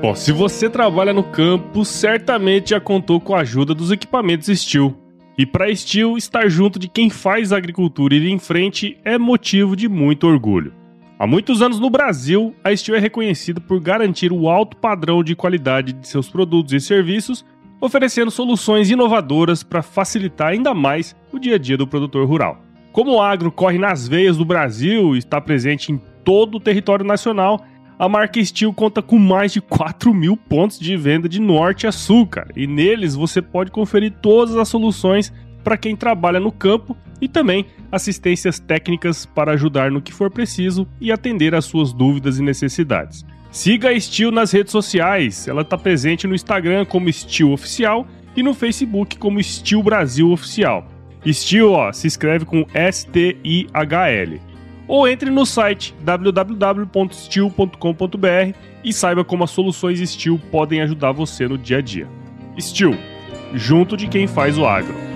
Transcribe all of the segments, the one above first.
Bom, se você trabalha no campo, certamente já contou com a ajuda dos equipamentos Steel. E para Steel, estar junto de quem faz a agricultura ir em frente é motivo de muito orgulho. Há muitos anos no Brasil, a Steel é reconhecida por garantir o alto padrão de qualidade de seus produtos e serviços, oferecendo soluções inovadoras para facilitar ainda mais o dia a dia do produtor rural. Como o agro corre nas veias do Brasil e está presente em todo o território nacional, a marca Steel conta com mais de 4 mil pontos de venda de norte a sul, cara. E neles você pode conferir todas as soluções para quem trabalha no campo e também assistências técnicas para ajudar no que for preciso e atender às suas dúvidas e necessidades. Siga a Steel nas redes sociais. Ela está presente no Instagram como Steel Oficial e no Facebook como Steel Brasil Oficial. Steel, ó, se escreve com S-T-I-H-L ou entre no site www.steel.com.br e saiba como as soluções Steel podem ajudar você no dia a dia. Steel, junto de quem faz o agro.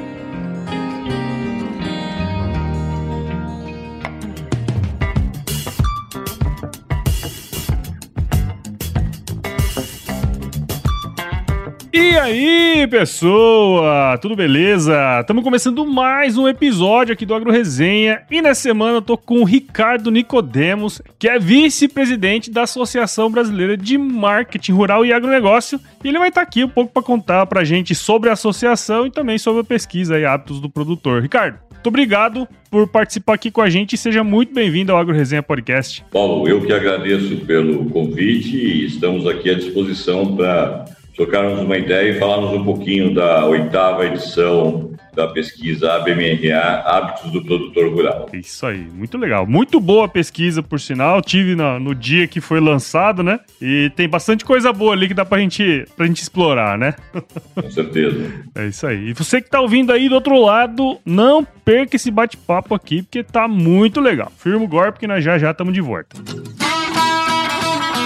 E aí, pessoa? Tudo beleza? Estamos começando mais um episódio aqui do Agro Resenha e nessa semana eu tô com o Ricardo Nicodemos, que é vice-presidente da Associação Brasileira de Marketing Rural e Agronegócio, e ele vai estar tá aqui um pouco para contar pra gente sobre a associação e também sobre a pesquisa e hábitos do produtor. Ricardo, muito obrigado por participar aqui com a gente e seja muito bem-vindo ao Agro Resenha Podcast. Paulo, eu que agradeço pelo convite e estamos aqui à disposição para trocarmos uma ideia e falarmos um pouquinho da oitava edição da pesquisa ABMRA, Hábitos do Produtor Rural. Isso aí, muito legal. Muito boa a pesquisa, por sinal. Tive no, no dia que foi lançado, né? E tem bastante coisa boa ali que dá pra gente, pra gente explorar, né? Com certeza. é isso aí. E você que tá ouvindo aí do outro lado, não perca esse bate-papo aqui, porque tá muito legal. Firma o golpe que nós já já estamos de volta.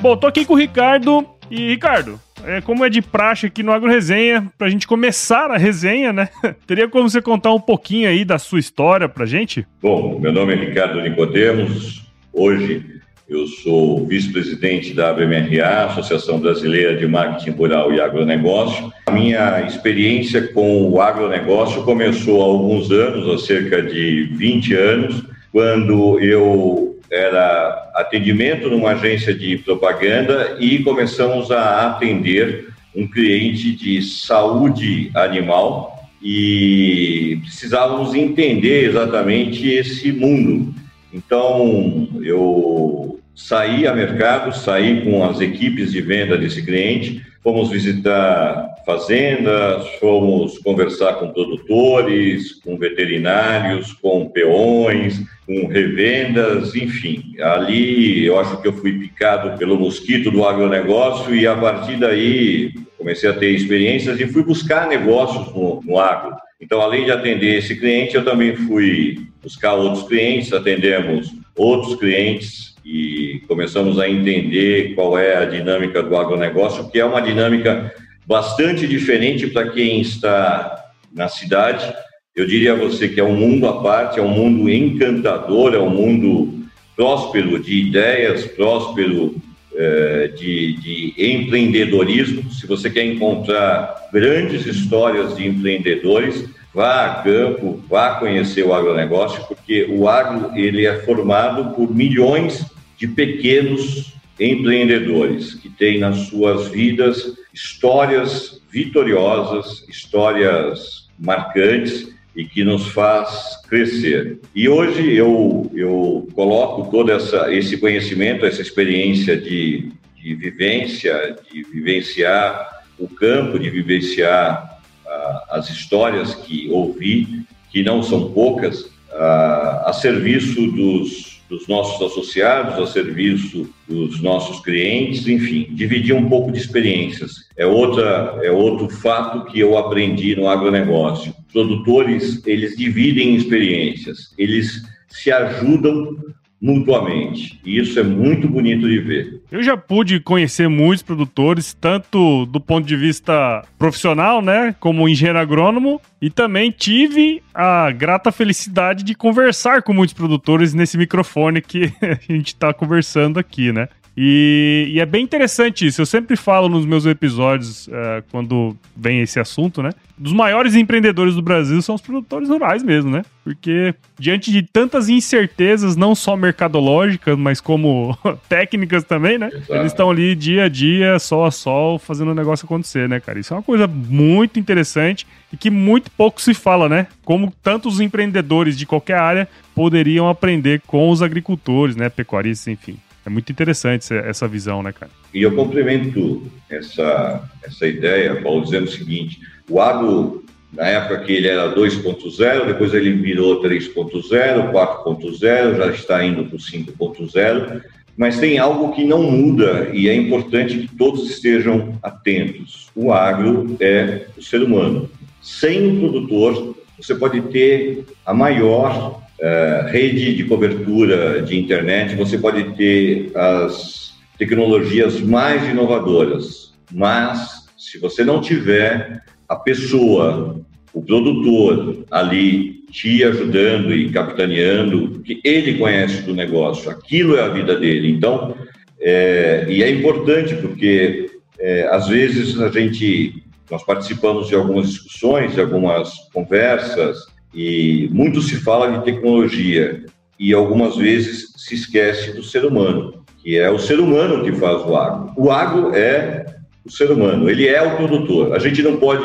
Bom, tô aqui com o Ricardo. E, Ricardo, é, como é de praxe aqui no Agro Resenha, pra gente começar a resenha, né? Teria como você contar um pouquinho aí da sua história pra gente? Bom, meu nome é Ricardo Nicodemos. Hoje eu sou vice-presidente da ABMRA, Associação Brasileira de Marketing Rural e Agronegócio. A minha experiência com o agronegócio começou há alguns anos, há cerca de 20 anos, quando eu era atendimento numa agência de propaganda e começamos a atender um cliente de saúde animal e precisávamos entender exatamente esse mundo. Então, eu saí a mercado, saí com as equipes de venda desse cliente, fomos visitar fazendas, fomos conversar com produtores, com veterinários, com peões, com revendas, enfim. Ali eu acho que eu fui picado pelo mosquito do agronegócio e a partir daí comecei a ter experiências e fui buscar negócios no, no agro. Então, além de atender esse cliente, eu também fui buscar outros clientes, atendemos outros clientes e começamos a entender qual é a dinâmica do agronegócio, que é uma dinâmica bastante diferente para quem está na cidade eu diria a você que é um mundo à parte, é um mundo encantador, é um mundo próspero de ideias, próspero é, de, de empreendedorismo. Se você quer encontrar grandes histórias de empreendedores, vá a campo, vá conhecer o agronegócio, porque o agro ele é formado por milhões de pequenos empreendedores que têm nas suas vidas histórias vitoriosas, histórias marcantes e que nos faz crescer. E hoje eu, eu coloco todo essa, esse conhecimento, essa experiência de, de vivência, de vivenciar o campo, de vivenciar uh, as histórias que ouvi, que não são poucas, uh, a serviço dos dos nossos associados, a serviço dos nossos clientes, enfim, dividir um pouco de experiências. É, outra, é outro fato que eu aprendi no agronegócio. Produtores, eles dividem experiências, eles se ajudam mutuamente. E isso é muito bonito de ver. Eu já pude conhecer muitos produtores, tanto do ponto de vista profissional, né, como engenheiro agrônomo, e também tive a grata felicidade de conversar com muitos produtores nesse microfone que a gente está conversando aqui, né? E, e, é bem interessante isso. Eu sempre falo nos meus episódios, uh, quando vem esse assunto, né? Dos maiores empreendedores do Brasil são os produtores rurais mesmo, né? Porque diante de tantas incertezas, não só mercadológicas, mas como técnicas também, né? Exato. Eles estão ali dia a dia, sol a sol, fazendo o negócio acontecer, né, cara? Isso é uma coisa muito interessante e que muito pouco se fala, né? Como tantos empreendedores de qualquer área poderiam aprender com os agricultores, né? Pecuaristas, enfim. É muito interessante essa visão, né, cara? E eu complemento essa, essa ideia, Paulo, dizendo o seguinte: o agro, na época que ele era 2.0, depois ele virou 3.0, 4.0, já está indo para o 5.0, mas tem algo que não muda e é importante que todos estejam atentos. O agro é o ser humano. Sem o produtor, você pode ter a maior uh, rede de cobertura de internet, você pode ter as tecnologias mais inovadoras, mas se você não tiver a pessoa, o produtor ali te ajudando e capitaneando, porque ele conhece do negócio, aquilo é a vida dele. Então, é, e é importante porque é, às vezes a gente nós participamos de algumas discussões, de algumas conversas e muito se fala de tecnologia e algumas vezes se esquece do ser humano, que é o ser humano que faz o agro. O agro é o ser humano, ele é o produtor. A gente não pode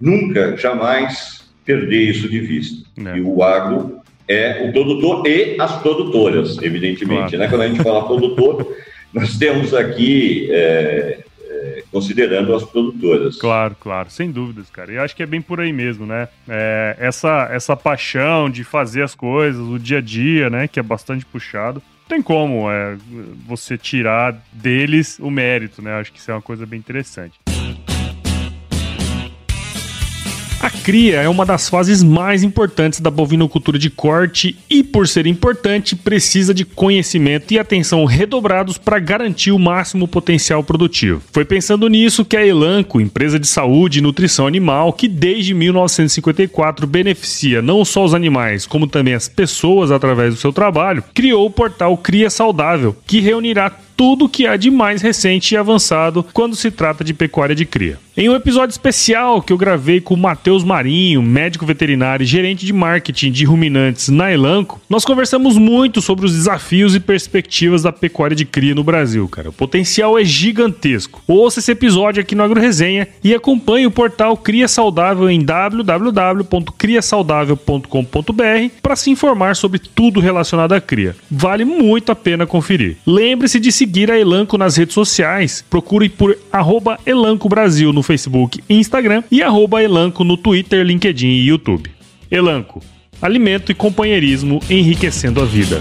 nunca, jamais perder isso de vista. É. E o agro é o produtor e as produtoras, evidentemente. Claro. Né? Quando a gente fala produtor, nós temos aqui é, considerando as produtoras. Claro, claro, sem dúvidas, cara. E acho que é bem por aí mesmo, né? É, essa, essa paixão de fazer as coisas, o dia a dia, né? Que é bastante puxado. Não tem como é, você tirar deles o mérito, né? Acho que isso é uma coisa bem interessante. A cria é uma das fases mais importantes da bovinocultura de corte e, por ser importante, precisa de conhecimento e atenção redobrados para garantir o máximo potencial produtivo. Foi pensando nisso que a Elanco, empresa de saúde e nutrição animal, que desde 1954 beneficia não só os animais, como também as pessoas através do seu trabalho, criou o portal Cria Saudável, que reunirá tudo que há de mais recente e avançado quando se trata de pecuária de cria. Em um episódio especial que eu gravei com o Matheus Marinho, médico veterinário e gerente de marketing de ruminantes na Elanco, nós conversamos muito sobre os desafios e perspectivas da pecuária de cria no Brasil, cara. O potencial é gigantesco. Ouça esse episódio aqui no Agro Resenha e acompanhe o portal Cria Saudável em www.criasaudável.com.br para se informar sobre tudo relacionado à cria. Vale muito a pena conferir. Lembre-se de seguir a Elanco nas redes sociais. Procure por Elanco Brasil no Facebook e Instagram e Elanco no Twitter, LinkedIn e YouTube. Elanco, alimento e companheirismo enriquecendo a vida.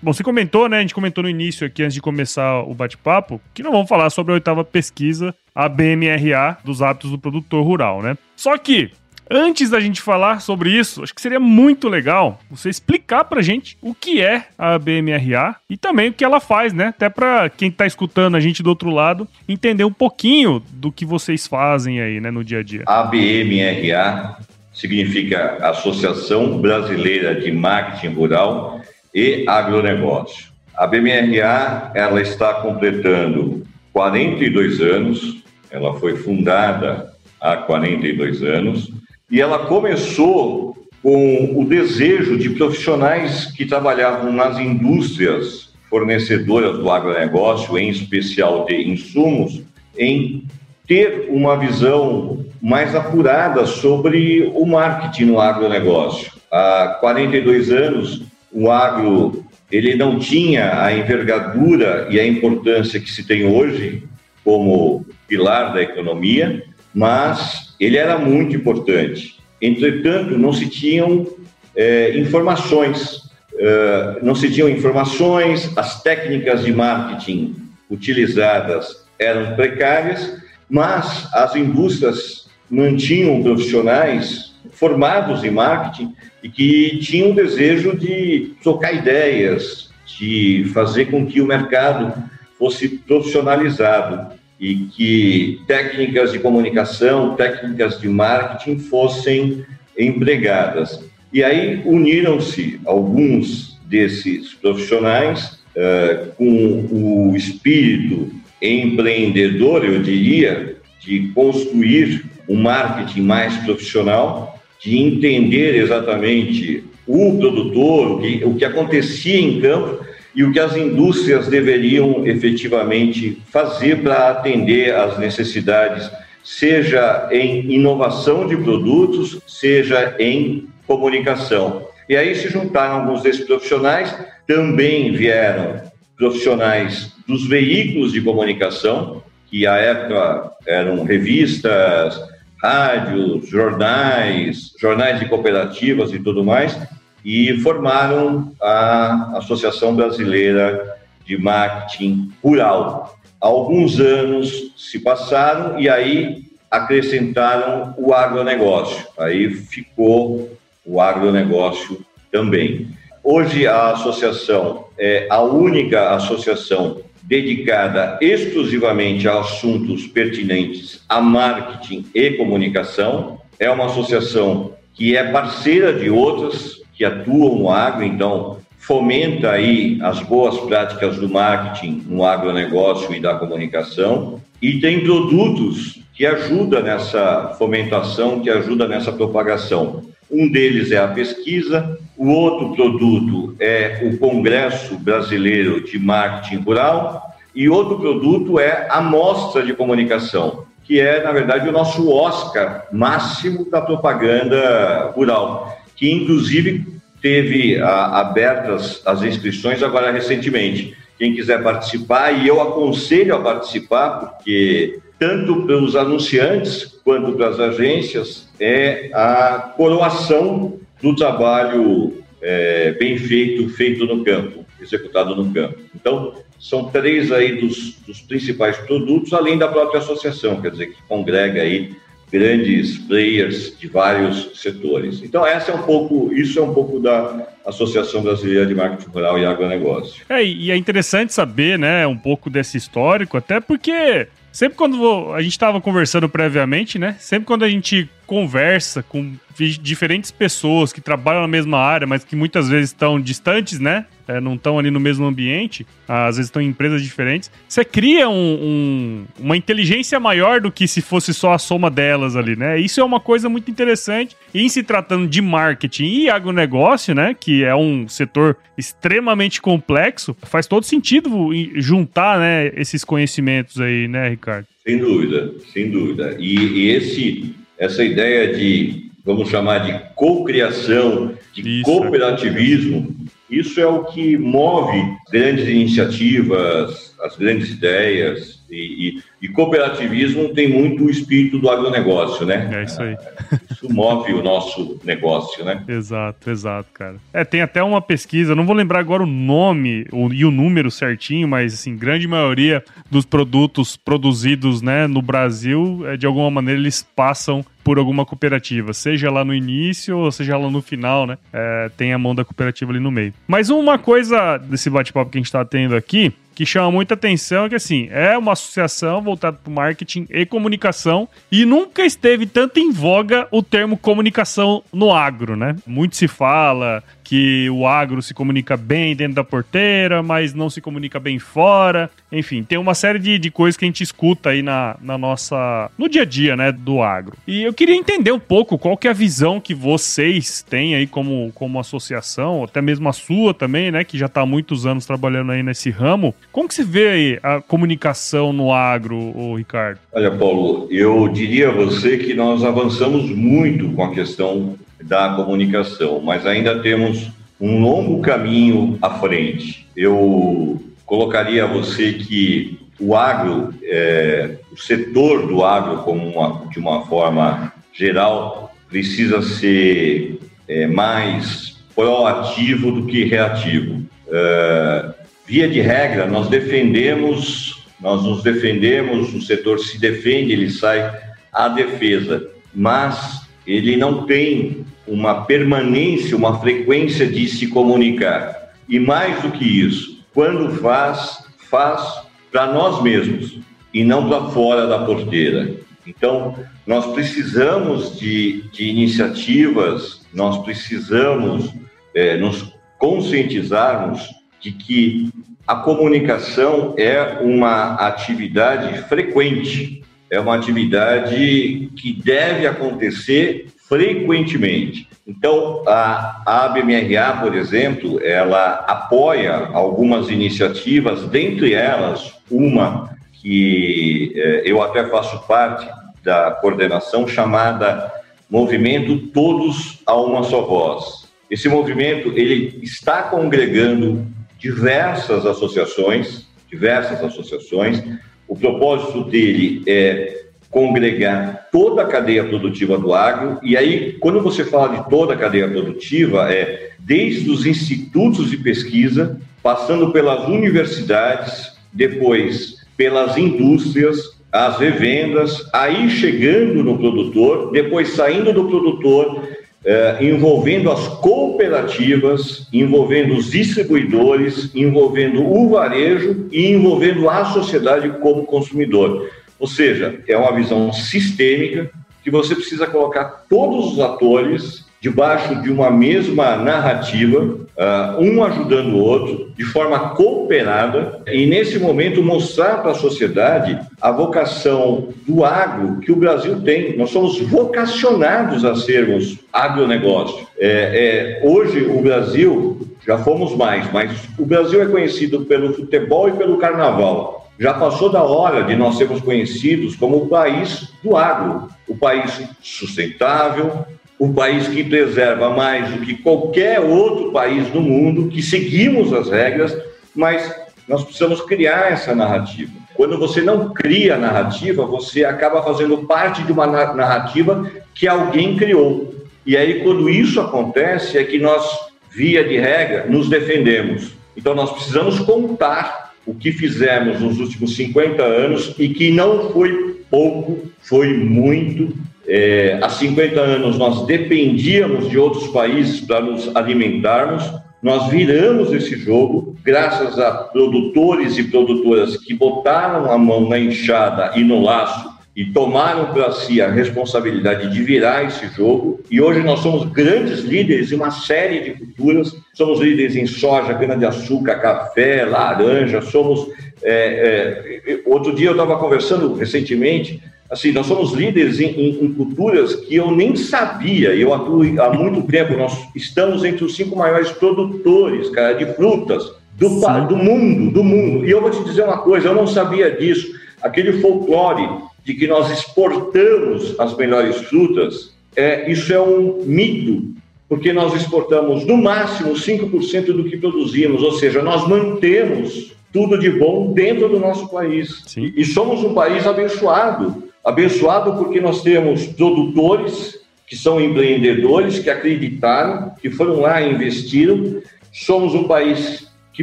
Bom, você comentou, né? A gente comentou no início aqui, antes de começar o bate-papo, que não vamos falar sobre a oitava pesquisa, a BMRA, dos hábitos do produtor rural, né? Só que, antes da gente falar sobre isso, acho que seria muito legal você explicar pra gente o que é a BMRA e também o que ela faz, né? Até pra quem tá escutando a gente do outro lado entender um pouquinho do que vocês fazem aí, né, no dia a dia. A BMRA significa Associação Brasileira de Marketing Rural e agronegócio. A BMRA ela está completando 42 anos, ela foi fundada há 42 anos e ela começou com o desejo de profissionais que trabalhavam nas indústrias fornecedoras do agronegócio, em especial de insumos, em ter uma visão mais apurada sobre o marketing no agronegócio. Há 42 anos, o agro ele não tinha a envergadura e a importância que se tem hoje como pilar da economia mas ele era muito importante. Entretanto, não se tinham é, informações, é, não se tinham informações, as técnicas de marketing utilizadas eram precárias, mas as indústrias mantinham profissionais formados em marketing e que tinham o desejo de trocar ideias, de fazer com que o mercado fosse profissionalizado e que técnicas de comunicação, técnicas de marketing fossem empregadas. E aí uniram-se alguns desses profissionais uh, com o espírito empreendedor, eu diria, de construir um marketing mais profissional, de entender exatamente o produtor, o que, o que acontecia em campo e o que as indústrias deveriam efetivamente fazer para atender às necessidades, seja em inovação de produtos, seja em comunicação. E aí se juntaram alguns desses profissionais, também vieram profissionais dos veículos de comunicação, que à época eram revistas, rádios, jornais, jornais de cooperativas e tudo mais, e formaram a Associação Brasileira de Marketing Rural. Alguns anos se passaram e aí acrescentaram o agronegócio. Aí ficou o agronegócio também. Hoje a associação é a única associação dedicada exclusivamente a assuntos pertinentes a marketing e comunicação. É uma associação que é parceira de outras que atuam no agro, então fomenta aí as boas práticas do marketing no agronegócio e da comunicação e tem produtos que ajudam nessa fomentação, que ajudam nessa propagação. Um deles é a pesquisa, o outro produto é o Congresso Brasileiro de Marketing Rural e outro produto é a Mostra de Comunicação, que é, na verdade, o nosso Oscar máximo da propaganda rural que inclusive teve a, abertas as inscrições agora recentemente. Quem quiser participar, e eu aconselho a participar, porque tanto para os anunciantes quanto para as agências, é a coroação do trabalho é, bem feito, feito no campo, executado no campo. Então, são três aí dos, dos principais produtos, além da própria associação, quer dizer, que congrega aí grandes players de vários setores. Então essa é um pouco, isso é um pouco da Associação Brasileira de Marketing Rural e Agronegócio. É, e é interessante saber, né, um pouco desse histórico, até porque sempre quando a gente estava conversando previamente, né, sempre quando a gente conversa com diferentes pessoas que trabalham na mesma área, mas que muitas vezes estão distantes, né? É, não estão ali no mesmo ambiente, às vezes estão em empresas diferentes. Você cria um, um, uma inteligência maior do que se fosse só a soma delas ali, né? Isso é uma coisa muito interessante. E em se tratando de marketing e agronegócio, né? Que é um setor extremamente complexo, faz todo sentido juntar né, esses conhecimentos aí, né, Ricardo? Sem dúvida, sem dúvida. E, e esse essa ideia de, vamos chamar de cocriação, de isso. cooperativismo, isso é o que move grandes iniciativas, as grandes ideias, e, e, e, cooperativismo tem muito o espírito do agronegócio, né? É isso aí. Isso move o nosso negócio, né? Exato, exato, cara. É, tem até uma pesquisa, não vou lembrar agora o nome e o número certinho, mas assim, grande maioria dos produtos produzidos né, no Brasil, é, de alguma maneira, eles passam por alguma cooperativa, seja lá no início ou seja lá no final, né? É, tem a mão da cooperativa ali no meio. Mas uma coisa desse bate-papo que a gente está tendo aqui que chama muita atenção é que assim, é uma associação voltada para marketing e comunicação e nunca esteve tanto em voga o termo comunicação no agro, né? Muito se fala que o agro se comunica bem dentro da porteira, mas não se comunica bem fora. Enfim, tem uma série de, de coisas que a gente escuta aí na, na nossa. no dia a dia, né, do agro. E eu queria entender um pouco qual que é a visão que vocês têm aí como, como associação, até mesmo a sua também, né, que já está há muitos anos trabalhando aí nesse ramo. Como que se vê aí a comunicação no agro, o Ricardo? Olha, Paulo, eu diria a você que nós avançamos muito com a questão da comunicação, mas ainda temos um longo caminho à frente. Eu colocaria a você que o agro, é, o setor do agro, como uma, de uma forma geral, precisa ser é, mais proativo do que reativo. É, via de regra, nós defendemos, nós nos defendemos, o setor se defende, ele sai à defesa, mas ele não tem uma permanência, uma frequência de se comunicar. E mais do que isso, quando faz, faz para nós mesmos e não para fora da porteira. Então, nós precisamos de, de iniciativas, nós precisamos é, nos conscientizarmos de que a comunicação é uma atividade frequente, é uma atividade que deve acontecer frequentemente. Então, a, ABMRA, por exemplo, ela apoia algumas iniciativas, dentre elas uma que eh, eu até faço parte da coordenação chamada Movimento Todos a Uma Só Voz. Esse movimento ele está congregando diversas associações, diversas associações. O propósito dele é congregar toda a cadeia produtiva do agro. E aí, quando você fala de toda a cadeia produtiva, é desde os institutos de pesquisa, passando pelas universidades, depois pelas indústrias, as revendas, aí chegando no produtor, depois saindo do produtor, eh, envolvendo as cooperativas, envolvendo os distribuidores, envolvendo o varejo e envolvendo a sociedade como consumidor. Ou seja, é uma visão sistêmica que você precisa colocar todos os atores debaixo de uma mesma narrativa, uh, um ajudando o outro, de forma cooperada, e nesse momento mostrar para a sociedade a vocação do agro que o Brasil tem. Nós somos vocacionados a sermos agronegócio. É, é, hoje o Brasil, já fomos mais, mas o Brasil é conhecido pelo futebol e pelo carnaval. Já passou da hora de nós sermos conhecidos como o país do agro, o país sustentável, o país que preserva mais do que qualquer outro país do mundo, que seguimos as regras, mas nós precisamos criar essa narrativa. Quando você não cria a narrativa, você acaba fazendo parte de uma narrativa que alguém criou. E aí, quando isso acontece, é que nós, via de regra, nos defendemos. Então, nós precisamos contar o que fizemos nos últimos 50 anos e que não foi pouco, foi muito é, há 50 anos nós dependíamos de outros países para nos alimentarmos. Nós viramos esse jogo graças a produtores e produtoras que botaram a mão na enxada e no laço e tomaram para si a responsabilidade de virar esse jogo. E hoje nós somos grandes líderes em uma série de culturas. Somos líderes em soja, cana-de-açúcar, café, laranja. Somos. É, é, outro dia eu estava conversando recentemente assim, nós somos líderes em, em, em, culturas que eu nem sabia, eu atuo há muito tempo, nós estamos entre os cinco maiores produtores, cara, de frutas do, do mundo, do mundo. E eu vou te dizer uma coisa, eu não sabia disso. Aquele folclore de que nós exportamos as melhores frutas, é, isso é um mito, porque nós exportamos no máximo 5% do que produzimos, ou seja, nós mantemos tudo de bom dentro do nosso país. Sim. E somos um país abençoado Abençoado porque nós temos produtores que são empreendedores, que acreditaram, que foram lá e investiram. Somos um país que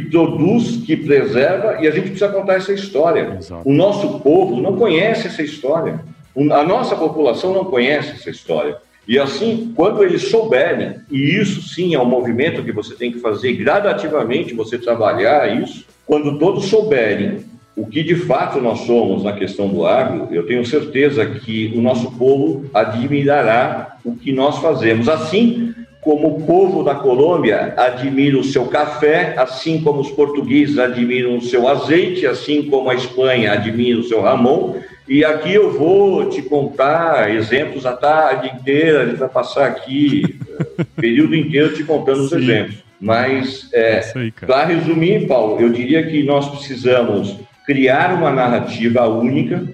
produz, que preserva, e a gente precisa contar essa história. Exato. O nosso povo não conhece essa história. A nossa população não conhece essa história. E assim, quando eles souberem, e isso sim é um movimento que você tem que fazer gradativamente, você trabalhar isso, quando todos souberem o que de fato nós somos na questão do agro, eu tenho certeza que o nosso povo admirará o que nós fazemos. Assim como o povo da Colômbia admira o seu café, assim como os portugueses admiram o seu azeite, assim como a Espanha admira o seu ramon. E aqui eu vou te contar exemplos a tarde inteira, a gente vai passar aqui o período inteiro te contando os exemplos. Mas, é, é para resumir, Paulo, eu diria que nós precisamos criar uma narrativa única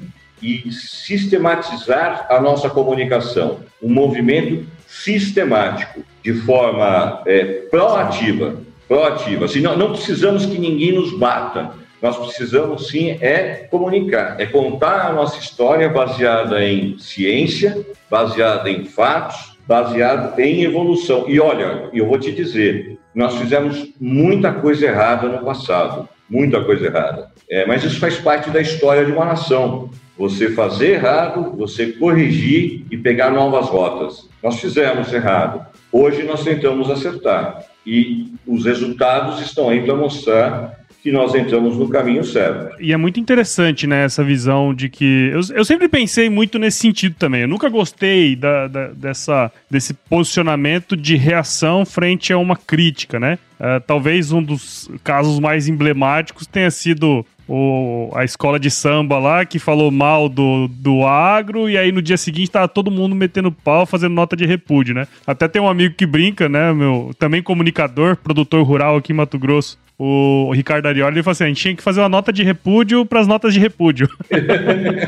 e sistematizar a nossa comunicação, um movimento sistemático, de forma é, proativa, proativa. Assim, não, não precisamos que ninguém nos bata, nós precisamos sim é comunicar, é contar a nossa história baseada em ciência, baseada em fatos, baseada em evolução. E olha, eu vou te dizer, nós fizemos muita coisa errada no passado, muita coisa errada. É, mas isso faz parte da história de uma nação. Você fazer errado, você corrigir e pegar novas rotas. Nós fizemos errado. Hoje nós tentamos acertar. E os resultados estão aí para mostrar que nós entramos no caminho certo. E é muito interessante, né, essa visão de que. Eu, eu sempre pensei muito nesse sentido também. Eu nunca gostei da, da dessa, desse posicionamento de reação frente a uma crítica, né? Uh, talvez um dos casos mais emblemáticos tenha sido o, a escola de samba lá que falou mal do, do agro e aí no dia seguinte tava todo mundo metendo pau, fazendo nota de repúdio, né? Até tem um amigo que brinca, né, meu, também comunicador, produtor rural aqui em Mato Grosso, o Ricardo Arioli ele falou assim: a gente tinha que fazer uma nota de repúdio para as notas de repúdio.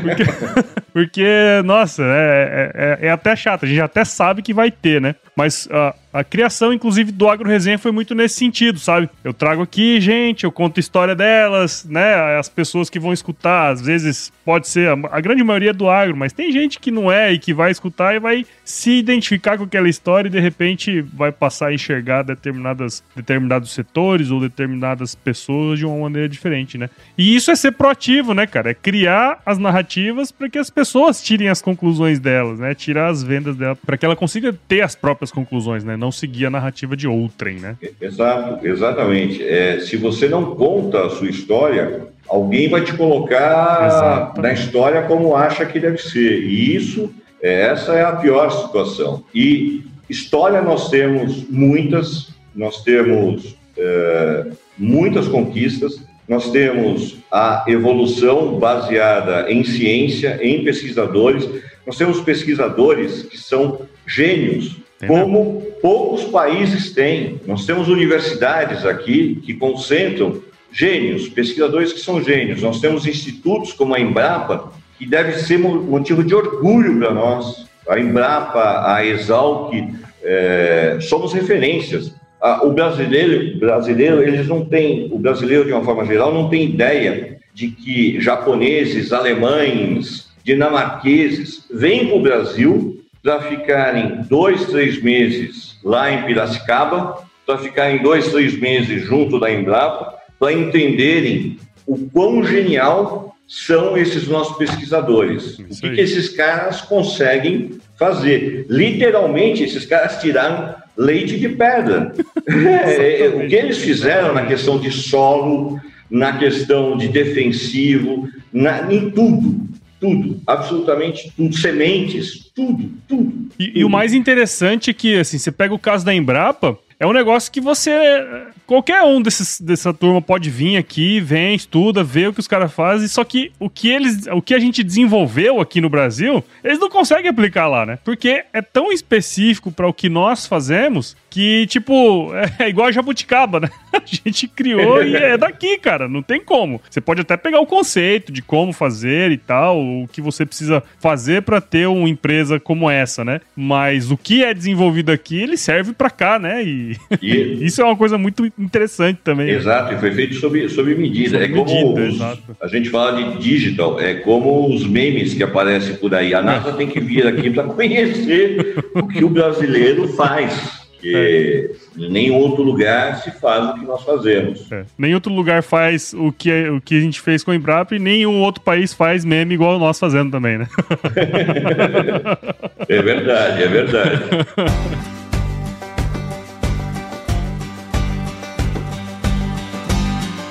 porque, porque, nossa, é, é, é, até chato, a gente até sabe que vai ter, né? Mas uh, a criação, inclusive, do Agro Resenha foi muito nesse sentido, sabe? Eu trago aqui, gente, eu conto a história delas, né? As pessoas que vão escutar, às vezes pode ser a, a, grande maioria do agro, mas tem gente que não é e que vai escutar e vai se identificar com aquela história e de repente vai passar a enxergar determinadas, determinados setores ou determinadas pessoas de uma maneira diferente, né? E isso é ser proativo, né, cara? É criar as narrativas para que as pessoas tirem as conclusões delas, né? Tirar as vendas delas, para que ela consiga ter as próprias conclusões, né? Não seguir a narrativa de outrem, né? Exato, exatamente. É, se você não conta a sua história, alguém vai te colocar na história como acha que deve ser. E isso, é, essa é a pior situação. E história nós temos muitas, nós temos é, muitas conquistas, nós temos a evolução baseada em ciência, em pesquisadores. Nós temos pesquisadores que são gênios, como poucos países têm. Nós temos universidades aqui que concentram gênios, pesquisadores que são gênios. Nós temos institutos como a Embrapa, que deve ser motivo de orgulho para nós. A Embrapa, a Exalc, é, somos referências. o brasileiro, brasileiro, eles não têm, o brasileiro de uma forma geral não tem ideia de que japoneses, alemães, dinamarqueses vêm para o Brasil para ficarem dois, três meses lá em Piracicaba, para ficarem dois, três meses junto da Embrapa, para entenderem o quão genial são esses nossos pesquisadores. o que, que esses caras conseguem fazer? Literalmente, esses caras tiraram leite de pedra. é, o que eles fizeram na questão de solo, na questão de defensivo, na, em tudo tudo, absolutamente tudo, sementes, tudo, tudo. E, tudo. e, o mais interessante é que, assim, você pega o caso da Embrapa, é um negócio que você. Qualquer um desses, dessa turma pode vir aqui, vem, estuda, vê o que os caras fazem. Só que o que eles. O que a gente desenvolveu aqui no Brasil, eles não conseguem aplicar lá, né? Porque é tão específico para o que nós fazemos que, tipo, é igual a jabuticaba, né? A gente criou e é daqui, cara. Não tem como. Você pode até pegar o conceito de como fazer e tal, o que você precisa fazer para ter uma empresa como essa, né? Mas o que é desenvolvido aqui, ele serve para cá, né? E, e, isso é uma coisa muito interessante também. Exato, e foi feito sob, sob medida. Sob é como medida, os, a gente fala de digital, é como os memes que aparecem por aí. A NASA tem que vir aqui para conhecer o que o brasileiro faz porque é. em nenhum outro lugar se faz o que nós fazemos. É. Nem outro lugar faz o que, o que a gente fez com o Embrapa e nenhum outro país faz meme igual nós fazendo também, né? é verdade, é verdade.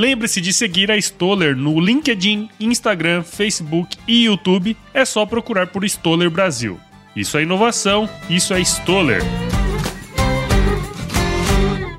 Lembre-se de seguir a Stoller no LinkedIn, Instagram, Facebook e YouTube. É só procurar por Stoller Brasil. Isso é inovação, isso é Stoller.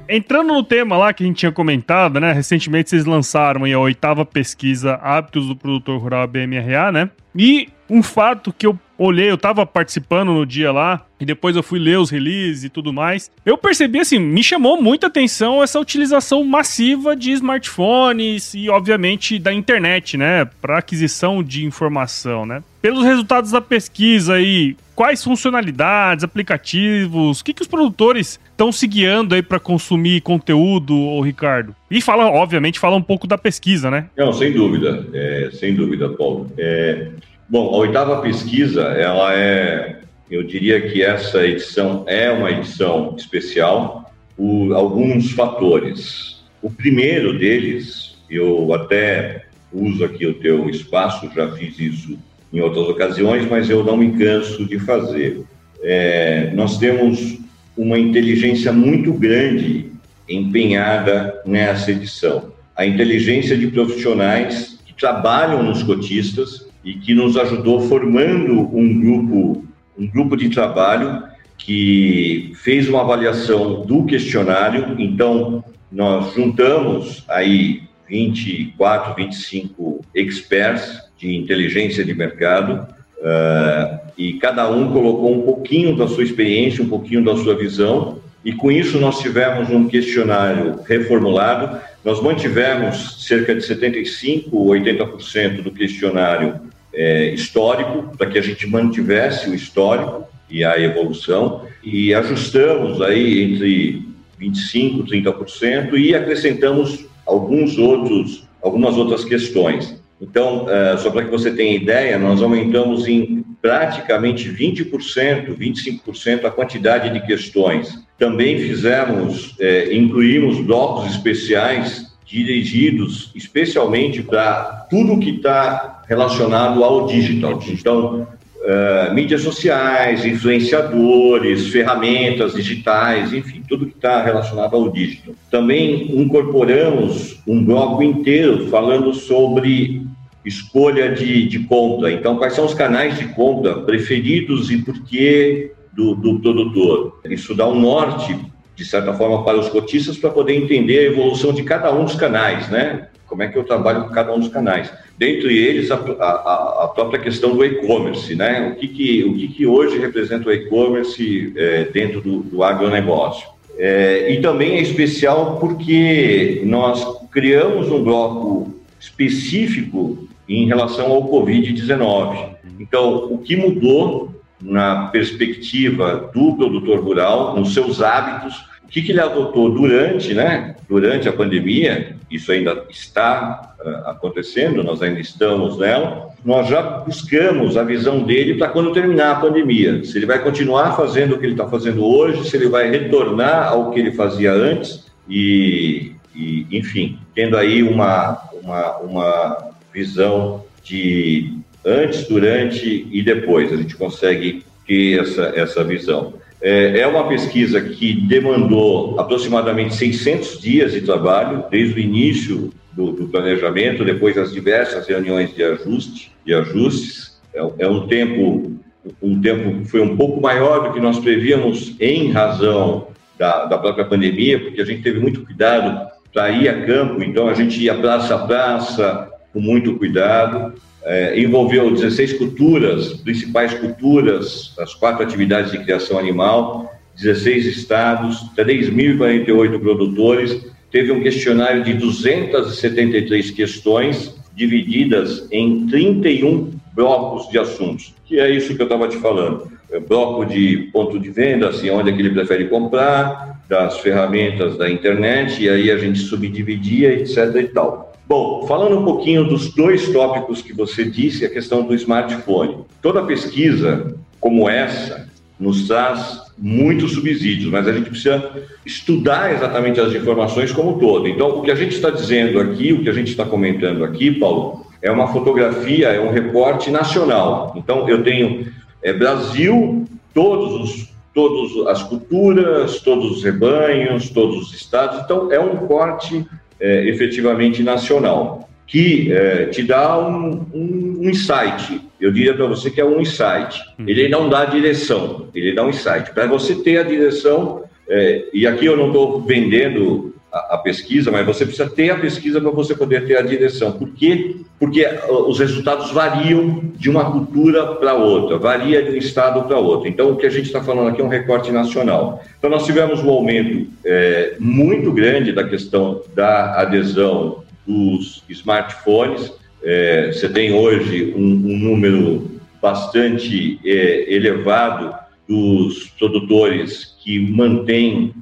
Entrando no tema lá que a gente tinha comentado, né? Recentemente vocês lançaram a oitava pesquisa Hábitos do Produtor Rural BMRA, né? E um fato que eu olhei, eu tava participando no dia lá, e depois eu fui ler os releases e tudo mais. Eu percebi assim, me chamou muita atenção essa utilização massiva de smartphones e, obviamente, da internet, né? Para aquisição de informação, né? Pelos resultados da pesquisa aí, quais funcionalidades, aplicativos, o que, que os produtores estão se guiando aí para consumir conteúdo, ô Ricardo? E fala, obviamente, fala um pouco da pesquisa, né? Não, sem dúvida, é, sem dúvida, Paulo. É, bom, a oitava pesquisa, ela é, eu diria que essa edição é uma edição especial por alguns fatores. O primeiro deles, eu até uso aqui o teu espaço, já fiz isso em outras ocasiões, mas eu não me canso de fazer. É, nós temos uma inteligência muito grande empenhada nessa edição. A inteligência de profissionais que trabalham nos cotistas e que nos ajudou formando um grupo, um grupo de trabalho que fez uma avaliação do questionário. Então, nós juntamos aí 24, 25 experts de inteligência de mercado, uh, e cada um colocou um pouquinho da sua experiência, um pouquinho da sua visão, e com isso nós tivemos um questionário reformulado, nós mantivemos cerca de 75% ou 80% do questionário é, histórico, para que a gente mantivesse o histórico e a evolução, e ajustamos aí entre 25% e 30% e acrescentamos alguns outros, algumas outras questões. Então, uh, só para que você tenha ideia, nós aumentamos em praticamente 20%, 25% a quantidade de questões. Também fizemos, eh, incluímos blocos especiais dirigidos especialmente para tudo que está relacionado ao digital. Então, uh, mídias sociais, influenciadores, ferramentas digitais, enfim, tudo que está relacionado ao digital. Também incorporamos um bloco inteiro falando sobre escolha de, de compra. Então, quais são os canais de compra preferidos e por que do, do produtor? Isso dá um norte, de certa forma, para os cotistas para poder entender a evolução de cada um dos canais, né? Como é que eu trabalho com cada um dos canais? Dentre eles, a, a, a própria questão do e-commerce, né? O que, que, o que, que hoje representa o e-commerce é, dentro do, do agronegócio? É, e também é especial porque nós criamos um bloco específico em relação ao Covid-19. Então, o que mudou na perspectiva do produtor rural, nos seus hábitos, o que, que ele adotou durante, né, durante a pandemia, isso ainda está uh, acontecendo, nós ainda estamos nela, nós já buscamos a visão dele para quando terminar a pandemia. Se ele vai continuar fazendo o que ele está fazendo hoje, se ele vai retornar ao que ele fazia antes e, e enfim, tendo aí uma, uma, uma visão de antes, durante e depois. A gente consegue ter essa, essa visão. É, é uma pesquisa que demandou aproximadamente 600 dias de trabalho, desde o início do, do planejamento, depois das diversas reuniões de ajuste, de ajustes. É, é um tempo um tempo foi um pouco maior do que nós prevíamos em razão da, da própria pandemia, porque a gente teve muito cuidado para ir a campo, então a gente ia praça a praça, com muito cuidado. É, envolveu 16 culturas, principais culturas, as quatro atividades de criação animal, 16 estados, 3.048 produtores. Teve um questionário de 273 questões, divididas em 31 blocos de assuntos, que é isso que eu estava te falando. É bloco de ponto de venda, assim, onde é que ele prefere comprar, das ferramentas da internet, e aí a gente subdividia, etc. e tal. Bom, falando um pouquinho dos dois tópicos que você disse, a questão do smartphone. Toda pesquisa como essa nos traz muitos subsídios, mas a gente precisa estudar exatamente as informações como todo. Então, o que a gente está dizendo aqui, o que a gente está comentando aqui, Paulo, é uma fotografia, é um recorte nacional. Então, eu tenho é, Brasil, todos os todas as culturas, todos os rebanhos, todos os estados. Então, é um corte é, efetivamente nacional, que é, te dá um, um, um insight. Eu diria para você que é um insight. Uhum. Ele não dá direção, ele dá um insight. Para você ter a direção, é, e aqui eu não estou vendendo a, pesquisa, mas você precisa ter a pesquisa para você poder ter a direção. Por quê? Porque os resultados variam de uma cultura para outra, varia de um estado para outro. Então, o que a gente está falando aqui é um recorte nacional. Então, nós tivemos um aumento é, muito grande da questão da adesão dos smartphones. É, você tem hoje um, um número bastante é, elevado dos produtores que mantêm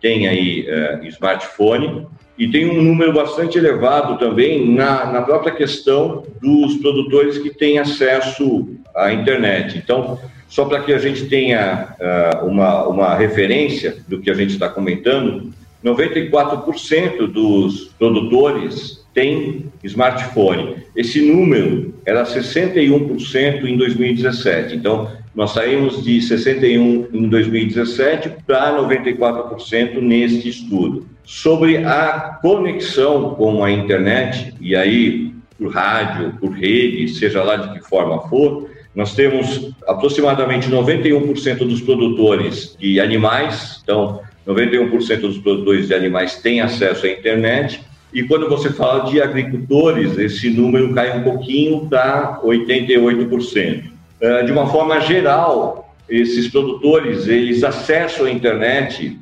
tem aí é, smartphone e tem um número bastante elevado também na, na própria questão dos produtores que têm acesso à internet. Então, só para que a gente tenha uh, uma, uma referência do que a gente está comentando, 94% dos produtores têm smartphone. Esse número era 61% em 2017. Então, nós saímos de 61 em 2017 para 94% neste estudo. Sobre a conexão com a internet, e aí por rádio, por rede, seja lá de que forma for, nós temos aproximadamente 91% dos produtores de animais, então 91% dos produtores de animais têm acesso à internet, e quando você fala de agricultores, esse número cai um pouquinho para 88%. Eh, de uma forma geral, esses produtores eles acessam a internet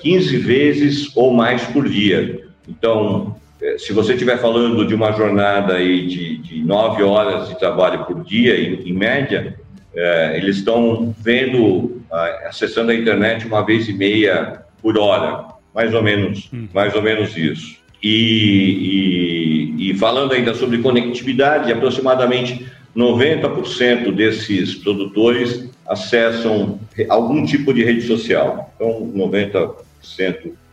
15 eh, vezes ou mais por dia. Então, eh, se você estiver falando de uma jornada aí de, de 9 horas de trabalho por dia, em, em média, eles estão vendo, acessando a internet uma vez e meia por hora, mais ou menos, hum. mais ou menos isso. E, e, e falando ainda sobre conectividade, aproximadamente 90% desses produtores acessam algum tipo de rede social. Então, 90%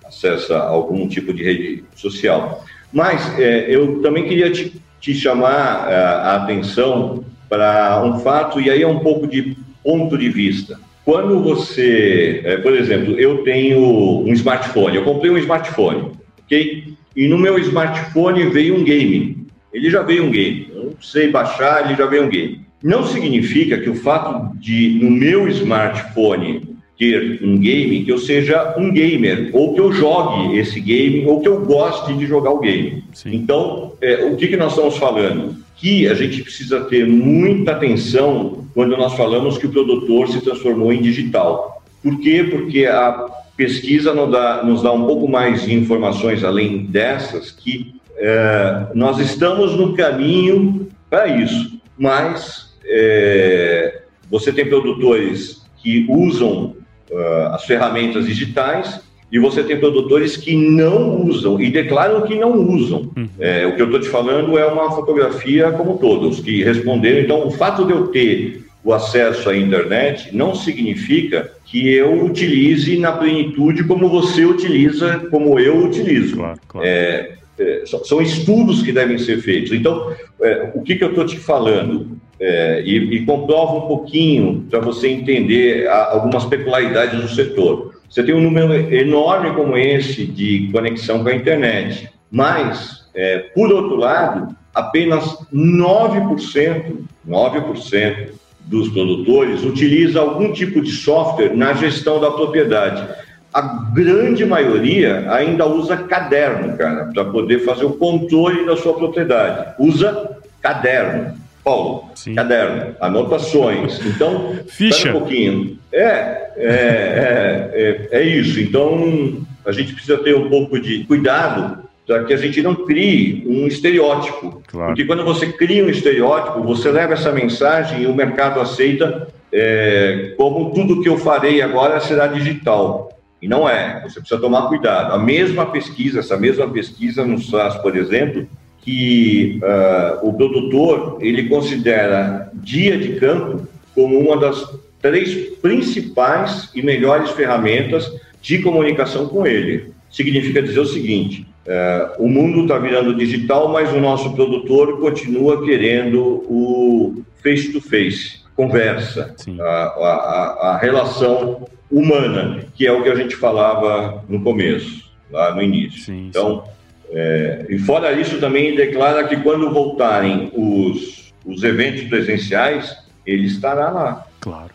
acessa algum tipo de rede social. Mas é, eu também queria te, te chamar é, a atenção para um fato, e aí é um pouco de ponto de vista. Quando você, é, por exemplo, eu tenho um smartphone, eu comprei um smartphone, ok? E no meu smartphone veio um game. Ele já veio um game sei baixar, ele já vem um game. Não significa que o fato de, no meu smartphone, ter um game, que eu seja um gamer, ou que eu jogue esse game, ou que eu goste de jogar o game. Sim. Então, é, o que, que nós estamos falando? Que a gente precisa ter muita atenção quando nós falamos que o produtor se transformou em digital. Por quê? Porque a pesquisa nos dá, nos dá um pouco mais de informações além dessas, que é, nós estamos no caminho para isso, mas é, você tem produtores que usam uh, as ferramentas digitais e você tem produtores que não usam e declaram que não usam. Uhum. É, o que eu estou te falando é uma fotografia como todos que responderam. Então, o fato de eu ter o acesso à internet não significa que eu utilize na plenitude como você utiliza, como eu utilizo. Claro, claro. É, é, são estudos que devem ser feitos. Então, é, o que, que eu estou te falando? É, e, e, comprova um pouquinho para você entender a, algumas peculiaridades do setor. Você tem um número enorme como esse de conexão com a internet, mas, é, por outro lado, apenas 9%, 9% dos produtores utiliza algum tipo de software na gestão da propriedade a grande maioria ainda usa caderno, cara, para poder fazer o controle da sua propriedade. Usa caderno. Paulo, Sim. caderno, anotações. Então, ficha. um pouquinho. É, é, é, é, é isso. Então, a gente precisa ter um pouco de cuidado para que a gente não crie um estereótipo. Claro. Porque quando você cria um estereótipo, você leva essa mensagem e o mercado aceita é, como tudo que eu farei agora será digital. E não é. Você precisa tomar cuidado. A mesma pesquisa, essa mesma pesquisa nos traz, por exemplo, que uh, o produtor ele considera dia de campo como uma das três principais e melhores ferramentas de comunicação com ele. Significa dizer o seguinte: uh, o mundo está virando digital, mas o nosso produtor continua querendo o face-to-face. -face. conversa, a, a, a, relação humana, que é o que a gente falava no começo, lá no início. Sim, então, sim. É, e fora isso também declara que quando voltarem os, os eventos presenciais, ele estará lá. Claro.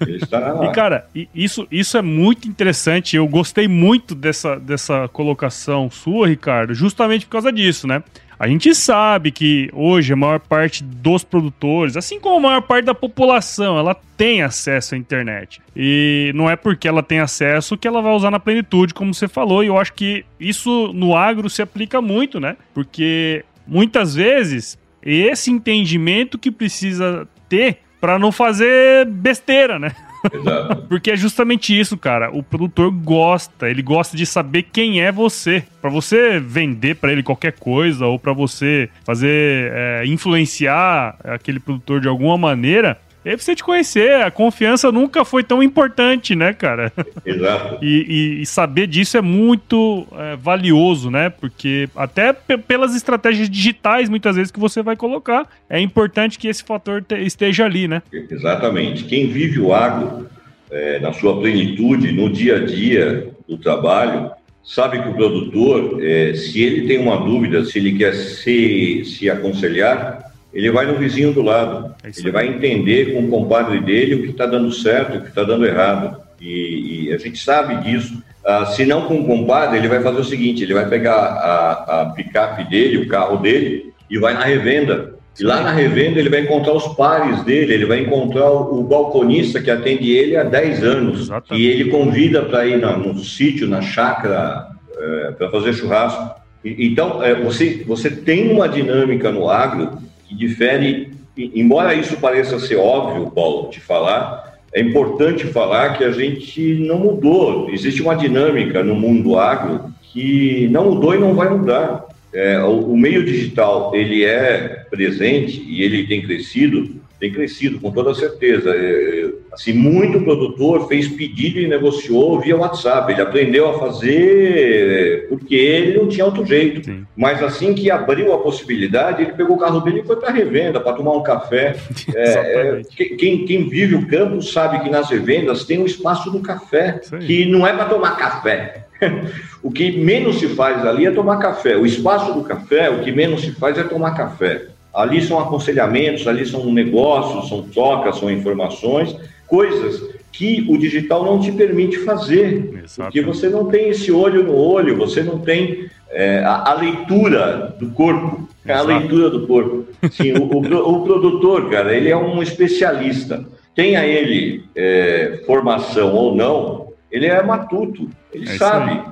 Ele estará lá. e cara, isso, isso é muito interessante. Eu gostei muito dessa, dessa colocação sua, Ricardo, justamente por causa disso, né? A gente sabe que hoje a maior parte dos produtores, assim como a maior parte da população, ela tem acesso à internet. E não é porque ela tem acesso que ela vai usar na plenitude, como você falou. E eu acho que isso no agro se aplica muito, né? Porque muitas vezes esse entendimento que precisa ter para não fazer besteira, né? Exato. Porque é justamente isso, cara. O produtor gosta, ele gosta de saber quem é você. Para você vender para ele qualquer coisa ou para você fazer é, influenciar aquele produtor de alguma maneira, ele precisa te conhecer. A confiança nunca foi tão importante, né, cara? Exato. E, e, e saber disso é muito é, valioso, né? Porque até pelas estratégias digitais, muitas vezes, que você vai colocar, é importante que esse fator esteja ali, né? Exatamente. Quem vive o agro é, na sua plenitude, no dia a dia do trabalho, sabe que o produtor, é, se ele tem uma dúvida, se ele quer se, se aconselhar, ele vai no vizinho do lado. É ele vai entender com o compadre dele o que está dando certo, o que está dando errado. E, e, a gente sabe disso. Ah, se não com o compadre, ele vai fazer o seguinte: ele vai pegar a, a picape dele, o carro dele, e vai na revenda. E lá na revenda ele vai encontrar os pares dele, ele vai encontrar o, o balconista que atende ele há 10 anos. Exatamente. E ele convida para ir no, no sítio, na chácara, é, para fazer churrasco. E, então, é, você, você tem uma dinâmica no agro que difere, embora isso pareça ser óbvio, Paulo, de falar, é importante falar que a gente não mudou. Existe uma dinâmica no mundo agro que não mudou e não vai mudar. É, o, o, meio digital ele é presente e ele tem crescido, tem crescido com toda certeza. É, assim, muito produtor fez pedido e negociou via WhatsApp. Ele aprendeu a fazer porque ele não tinha outro jeito. Sim. Mas assim que abriu a possibilidade, ele pegou o carro dele e foi para revenda para tomar um café. é, é quem, quem, vive o campo sabe que nas revendas tem um espaço do café que não é para tomar café. o que menos se faz ali é tomar café. O espaço do café, o que menos se faz é tomar café. Ali são aconselhamentos, ali são negócios, são trocas, são informações, coisas que o digital não te permite fazer. Exato. Porque você não tem esse olho no olho, você não tem é, a, a, leitura do corpo. Exato. A leitura do corpo. Sim, o, o, o, produtor, cara, ele é um especialista. Tenha ele é, formação ou não, ele é matuto, ele é sabe.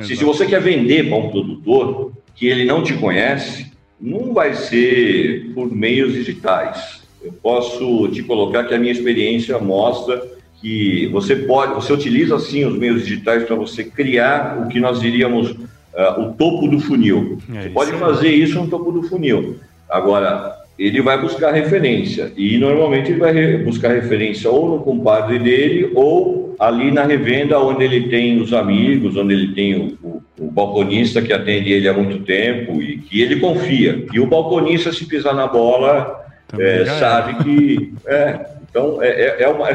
Se você quer vender para um produtor que ele não te conhece, não vai ser por meios digitais. Eu posso te colocar que a minha experiência mostra que você pode, você utiliza sim os meios digitais para você criar o que nós diríamos uh, o topo do funil. É você pode fazer isso no topo do funil. Agora, ele vai buscar referência e normalmente ele vai buscar referência ou no compadre dele ou ali na revenda onde ele tem os amigos, onde ele tem o, o, o, balconista que atende ele há muito tempo e que ele confia. E o balconista, se pisar na bola, é, sabe que. É, então, é, é, é uma,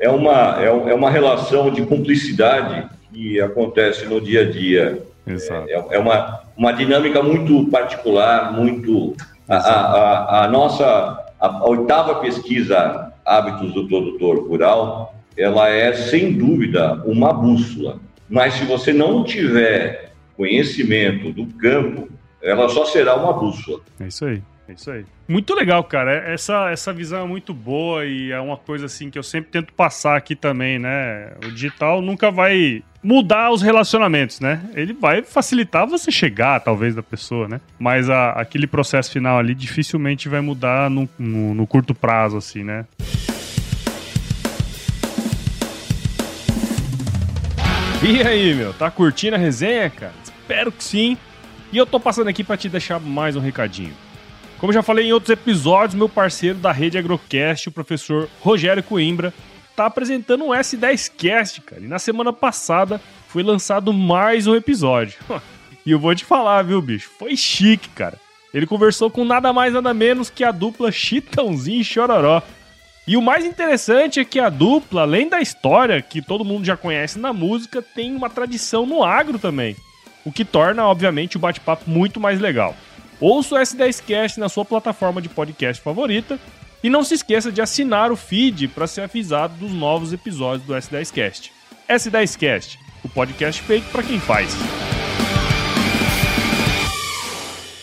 é, uma, é uma relação de cumplicidade que acontece no dia a dia. Exato. É, é uma, uma dinâmica muito particular, muito a, a, a, nossa a oitava pesquisa Hábitos do Produtor Rural, ela é, sem dúvida, uma bússola. Mas se você não tiver conhecimento do campo, ela só será uma bússola. É isso aí. É isso aí. Muito legal, cara. Essa, essa visão é muito boa e é uma coisa assim que eu sempre tento passar aqui também, né? O digital nunca vai mudar os relacionamentos, né? Ele vai facilitar você chegar, talvez, da pessoa, né? Mas a, aquele processo final ali dificilmente vai mudar no, no, no curto prazo, assim, né? E aí, meu? Tá curtindo a resenha, cara? Espero que sim. E eu tô passando aqui para te deixar mais um recadinho. Como já falei em outros episódios, meu parceiro da rede Agrocast, o professor Rogério Coimbra, tá apresentando um S10Cast, cara. E na semana passada foi lançado mais um episódio. e eu vou te falar, viu, bicho? Foi chique, cara. Ele conversou com nada mais nada menos que a dupla Chitãozinho e Chororó. E o mais interessante é que a dupla, além da história que todo mundo já conhece na música, tem uma tradição no agro também. O que torna, obviamente, o bate-papo muito mais legal. Ouça o S10Cast na sua plataforma de podcast favorita e não se esqueça de assinar o feed para ser avisado dos novos episódios do S10Cast. S10Cast, o podcast feito para quem faz.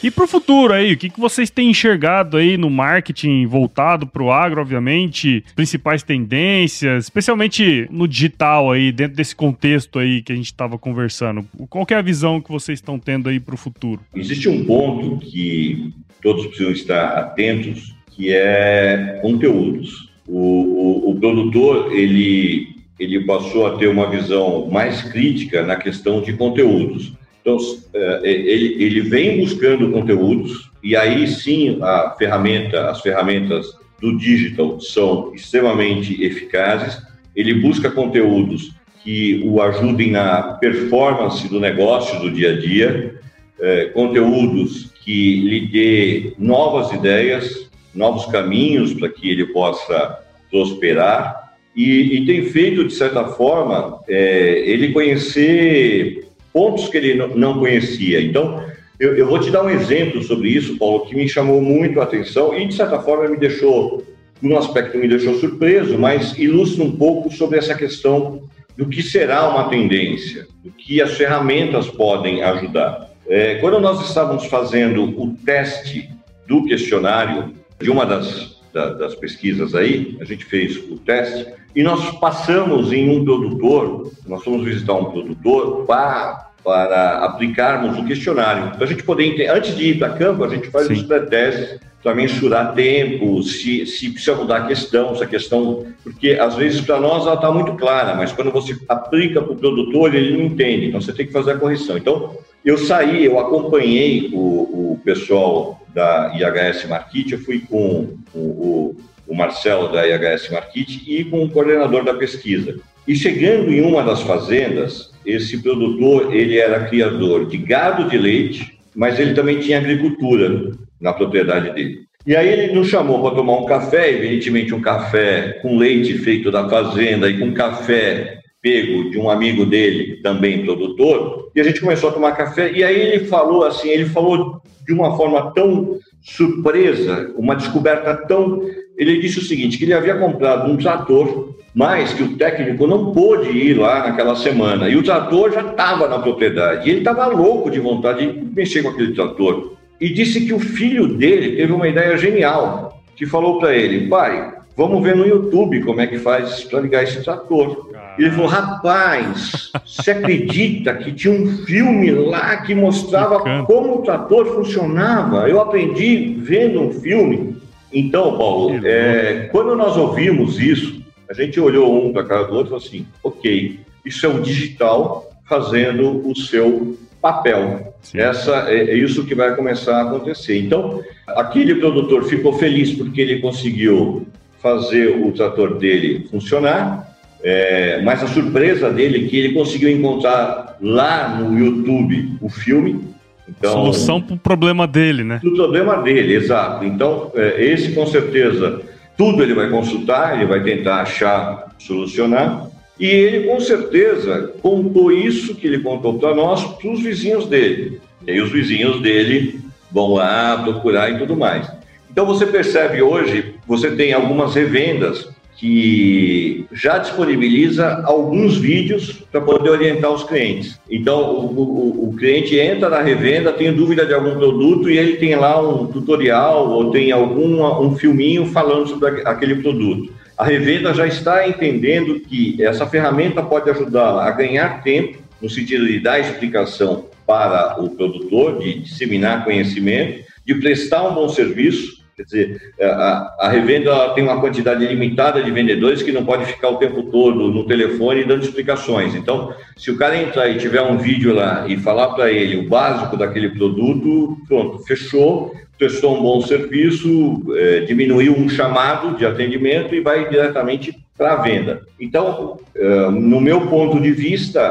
E para o futuro aí, o que, que vocês têm enxergado aí no marketing voltado para o agro, obviamente, principais tendências, especialmente no digital aí, dentro desse contexto aí que a gente estava conversando? Qual é a visão que vocês estão tendo aí para o futuro? Existe um ponto que todos precisam estar atentos, que é conteúdos. O, o, o produtor, ele, ele passou a ter uma visão mais crítica na questão de conteúdos. Então, é, é, ele, ele vem buscando conteúdos e aí sim a ferramenta, as ferramentas do digital são extremamente eficazes. Ele busca conteúdos que o ajudem na performance do negócio do dia a dia, é, conteúdos que lhe dê novas ideias, novos caminhos para que ele possa prosperar e, e tem feito de certa forma é, ele conhecer pontos que ele não conhecia. Então, eu, eu, vou te dar um exemplo sobre isso, Paulo, que me chamou muito a atenção e, de certa forma, me deixou, num aspecto, me deixou surpreso, mas ilustra um pouco sobre essa questão do que será uma tendência, do que as ferramentas podem ajudar. É, quando nós estávamos fazendo o teste do questionário de uma das, da, das pesquisas aí, a gente fez o teste, e nós passamos em um produtor, nós fomos visitar um produtor para, para aplicarmos o questionário. Para a gente poder entender, antes de ir para campo, a gente faz Sim. os pré-testes para mensurar tempo, se, se precisa mudar a questão, se a questão. Porque às vezes para nós ela está muito clara, mas quando você aplica para o produtor, ele não entende, então você tem que fazer a correção. Então, eu saí, eu acompanhei o, o pessoal da IHS Market, eu fui com o, o o Marcelo da IHS Market e com o coordenador da pesquisa. E chegando em uma das fazendas, esse produtor, ele era criador de gado de leite, mas ele também tinha agricultura na propriedade dele. E aí ele nos chamou para tomar um café, evidentemente um café com leite feito da fazenda e com café pego de um amigo dele, também produtor, e a gente começou a tomar café, e aí ele falou assim, ele falou de uma forma tão surpresa, uma descoberta tão ele disse o seguinte, que ele havia comprado um trator, mas que o técnico não pôde ir lá naquela semana. E o trator já estava na propriedade. E ele estava louco de vontade de mexer com aquele trator. E disse que o filho dele teve uma ideia genial, que falou para ele, pai, vamos ver no YouTube como é que faz para ligar esse trator. E ele falou, rapaz, você acredita que tinha um filme lá que mostrava como o trator funcionava? Eu aprendi vendo um filme então, Paulo, é, quando nós ouvimos isso, a gente olhou um para a cara do outro e falou assim: ok, isso é o digital fazendo o seu papel. Sim. Essa é, é, isso que vai começar a acontecer. Então, aquele produtor ficou feliz porque ele conseguiu fazer o trator dele funcionar, é, mas a surpresa dele é que ele conseguiu encontrar lá no YouTube o filme então, Solução para o problema dele, né? o problema dele, exato. Então, é, esse com certeza, tudo ele vai consultar, ele vai tentar achar, solucionar. E ele com certeza contou isso que ele contou para nós, para os vizinhos dele. E aí os vizinhos dele vão lá procurar e tudo mais. Então você percebe hoje, você tem algumas revendas que já disponibiliza alguns vídeos para poder orientar os clientes. Então, o, o, o, cliente entra na revenda, tem dúvida de algum produto e ele tem lá um tutorial ou tem algum um filminho falando sobre aquele produto. A revenda já está entendendo que essa ferramenta pode ajudá-la a ganhar tempo, no sentido de dar explicação para o produtor, de disseminar conhecimento, de prestar um bom serviço Quer dizer, é, a, a revenda tem uma quantidade limitada de vendedores que não pode ficar o tempo todo no telefone dando explicações. Então, se o cara entrar e tiver um vídeo lá e falar para ele o básico daquele produto, pronto, fechou, prestou um bom serviço, é, diminuiu um chamado de atendimento e vai diretamente para a venda. Então, é, no meu ponto de vista,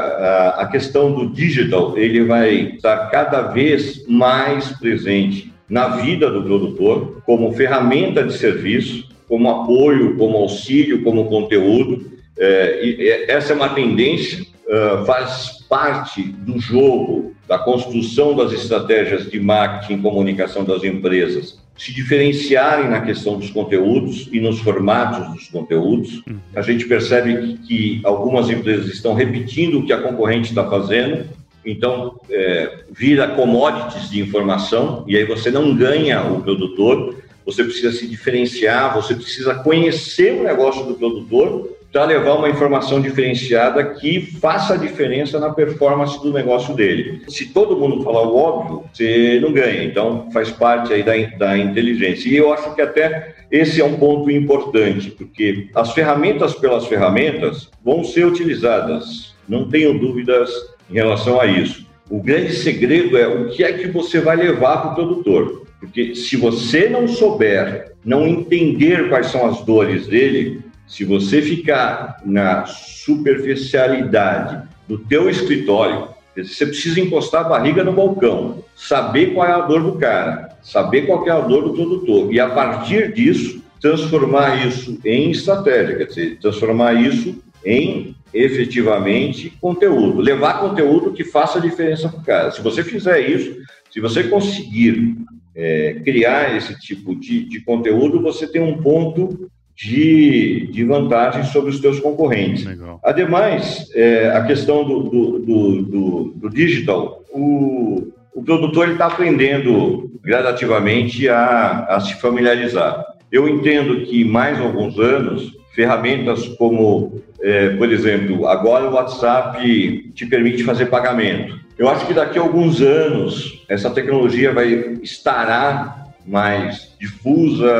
a questão do digital ele vai estar cada vez mais presente na vida do produtor como ferramenta de serviço. como apoio, como auxílio, como conteúdo. É, e essa é uma tendência, uh, faz parte do jogo, da construção das estratégias de marketing e comunicação das empresas, se diferenciarem na questão dos conteúdos e nos formatos dos conteúdos. Uhum. A gente percebe que, que algumas empresas estão repetindo o que a concorrente está fazendo, então é, vira commodities de informação, e aí você não ganha o produtor, você precisa se diferenciar, você precisa conhecer o negócio do produtor para levar uma informação diferenciada que faça a diferença na performance do negócio dele. Se todo mundo falar o óbvio, você não ganha. Então, faz parte aí da, da inteligência. E eu acho que até esse é um ponto importante, porque as ferramentas pelas ferramentas vão ser utilizadas. Não tenho dúvidas em relação a isso. O grande segredo é o que é que você vai levar para o produtor. Porque se você não souber, não entender quais são as dores dele, se você ficar na superficialidade do teu escritório, você precisa encostar a barriga no balcão, saber qual é a dor do cara, saber qual é a dor do produtor e a partir disso transformar isso em estratégia, quer dizer, transformar isso em efetivamente conteúdo, levar conteúdo que faça diferença para o cara. Se você fizer isso, se você conseguir é, criar esse tipo de, de conteúdo, você tem um ponto de, de vantagem sobre os teus concorrentes. Legal. Ademais, é, a questão do, do, do, do, do digital, o, o produtor está aprendendo gradativamente a, a se familiarizar. Eu entendo que mais alguns anos, ferramentas como, é, por exemplo, agora o WhatsApp te permite fazer pagamento. Eu acho que daqui a alguns anos essa tecnologia vai estará mais difusa,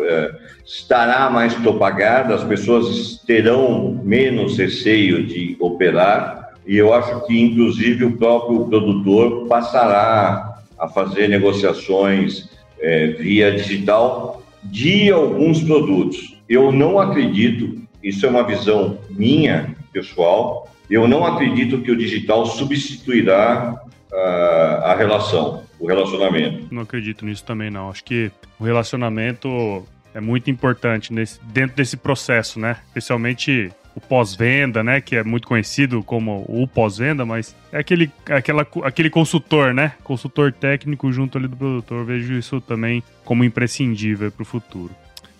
é, estará mais propagada, as pessoas terão menos receio de operar e eu acho que, inclusive, o próprio produtor passará a fazer negociações é, via digital de alguns produtos. Eu não acredito, isso é uma visão minha, pessoal, eu não acredito que o digital substituirá uh, a relação, o relacionamento. Não acredito nisso também, não. Acho que o relacionamento é muito importante nesse, dentro desse processo, né? Especialmente o pós-venda, né? Que é muito conhecido como o pós-venda, mas é aquele, aquela, aquele consultor, né? Consultor técnico junto ali do produtor. Vejo isso também como imprescindível para o futuro.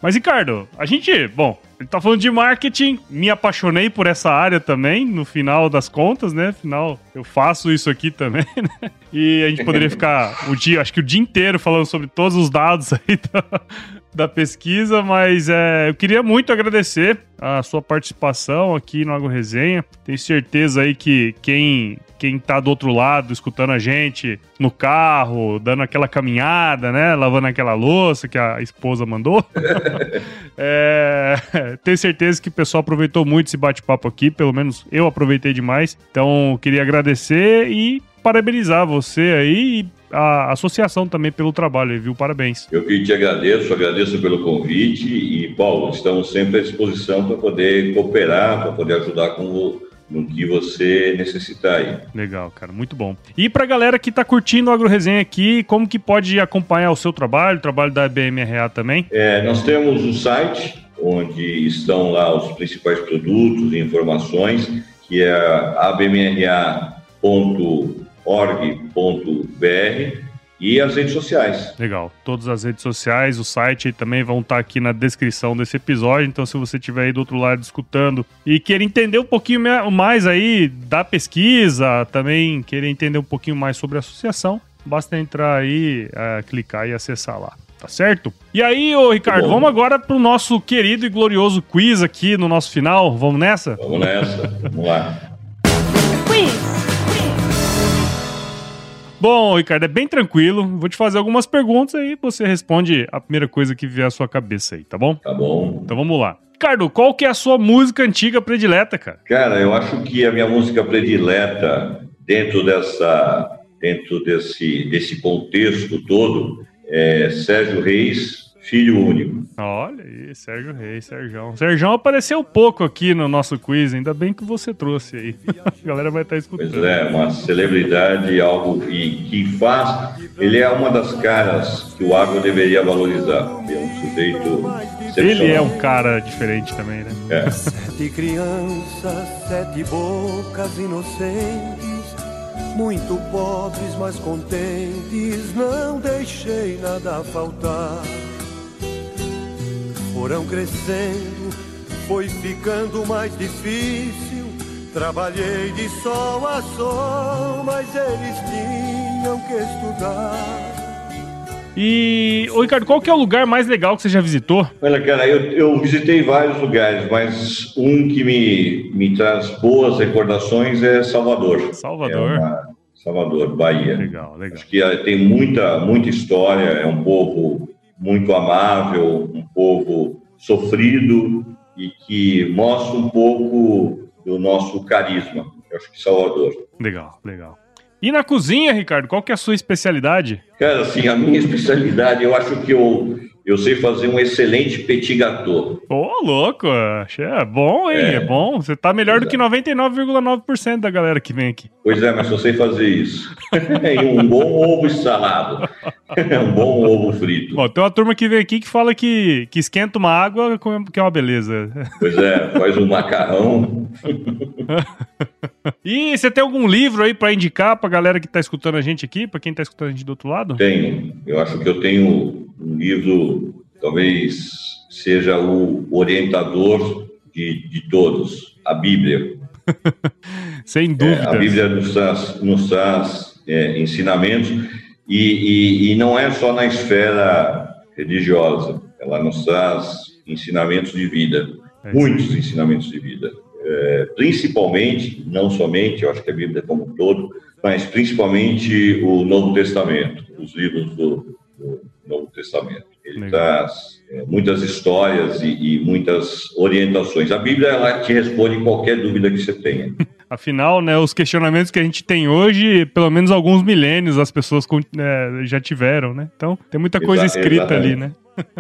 Mas, Ricardo, a gente, bom, ele tá falando de marketing, me apaixonei por essa área também, no final das contas, né? Afinal, eu faço isso aqui também, né? E a gente poderia ficar o dia, acho que o dia inteiro falando sobre todos os dados aí da, da pesquisa, mas é, eu queria muito agradecer a sua participação aqui no Agro Resenha. Tenho certeza aí que quem quem tá do outro lado escutando a gente no carro, dando aquela caminhada, né, lavando aquela louça que a esposa mandou. é, tenho certeza que o pessoal aproveitou muito esse bate-papo aqui, pelo menos eu aproveitei demais. Então, queria agradecer e parabenizar você aí e a associação também pelo trabalho, viu? Parabéns. Eu que te agradeço, agradeço pelo convite e, Paulo, estamos sempre à disposição para poder cooperar, para poder ajudar com o, no que você necessitar aí. Legal, cara, muito bom. E para a galera que está curtindo o Agro Resenha aqui, como que pode acompanhar o seu trabalho, o trabalho da BMRA também? É, nós temos o um site onde estão lá os principais produtos e informações, que é abmra.com org.br e as redes sociais. Legal. Todas as redes sociais, o site também vão estar aqui na descrição desse episódio. Então, se você estiver aí do outro lado escutando e querer entender um pouquinho mais aí da pesquisa, também querer entender um pouquinho mais sobre a associação, basta entrar aí, uh, clicar e acessar lá. Tá certo? E aí, ô Ricardo, vamos agora pro nosso querido e glorioso quiz aqui no nosso final. Vamos nessa? Vamos nessa. Vamos lá. Quiz. Bom, Ricardo, é bem tranquilo. Vou te fazer algumas perguntas aí você responde a primeira coisa que vier à sua cabeça aí, tá bom? Tá bom. Então vamos lá. Ricardo, qual que é a sua música antiga predileta, cara? Cara, eu acho que a minha música predileta dentro dessa dentro desse desse contexto todo é Sérgio Reis, Filho Único. Olha aí, Sérgio Reis, Sérgio. Sérgio apareceu pouco aqui no nosso quiz, ainda bem que você trouxe aí. A galera vai estar escutando. Pois é, uma celebridade, algo que, que faz. Ele é uma das caras que o agro deveria valorizar. É um sujeito Ele é um cara diferente também, né? É. Sete crianças, sete bocas inocentes, muito pobres, mas contentes, não deixei nada faltar. Foram crescendo, foi ficando mais difícil. Trabalhei de sol a sol, mas eles tinham que estudar. E, ô Ricardo, qual que é o lugar mais legal que você já visitou? Olha, cara, eu, eu visitei vários lugares, mas um que me, me traz boas recordações é Salvador. Salvador. É uma, Salvador, Bahia. Legal, legal. Acho que eh, tem muita, muita história, é um povo muito amável, um povo sofrido e que mostra um pouco do nosso carisma. Eu acho que Salvador. Legal, legal. E na cozinha, Ricardo, qual que é a sua especialidade? Cara, assim, a minha especialidade, eu acho que eu, eu sei fazer um excelente petit gâteau. Ô, louco, é bom, hein? É, é bom. Você tá melhor do que 99,9% da galera que vem aqui. Pois é, mas só sei fazer isso. e um bom ovo estralado. um bom ovo frito. Bom, tem uma turma que vem aqui que fala que, que esquenta uma água, que é uma beleza. Pois é, faz um macarrão. e você tem algum livro aí para indicar pra galera que tá escutando a gente aqui, para quem tá escutando a gente do outro lado? Tenho. Eu acho que eu tenho um livro, talvez seja o orientador de, de todos, a Bíblia. Sem dúvida. É, a Bíblia nos traz, nos traz é, ensinamentos e, e, e não é só na esfera religiosa, ela nos traz ensinamentos de vida, é muitos ensinamentos de vida. É, principalmente, não somente, eu acho que a Bíblia como um todo, mas principalmente o Novo Testamento, os livros do, do Novo Testamento. Ele traz é, muitas histórias e, e, muitas orientações. A Bíblia ela te responde qualquer dúvida que você tenha. Afinal, né, os questionamentos que a gente tem hoje, pelo menos alguns milênios as pessoas é, já tiveram, né? Então, tem muita coisa Exa escrita exatamente. ali, né?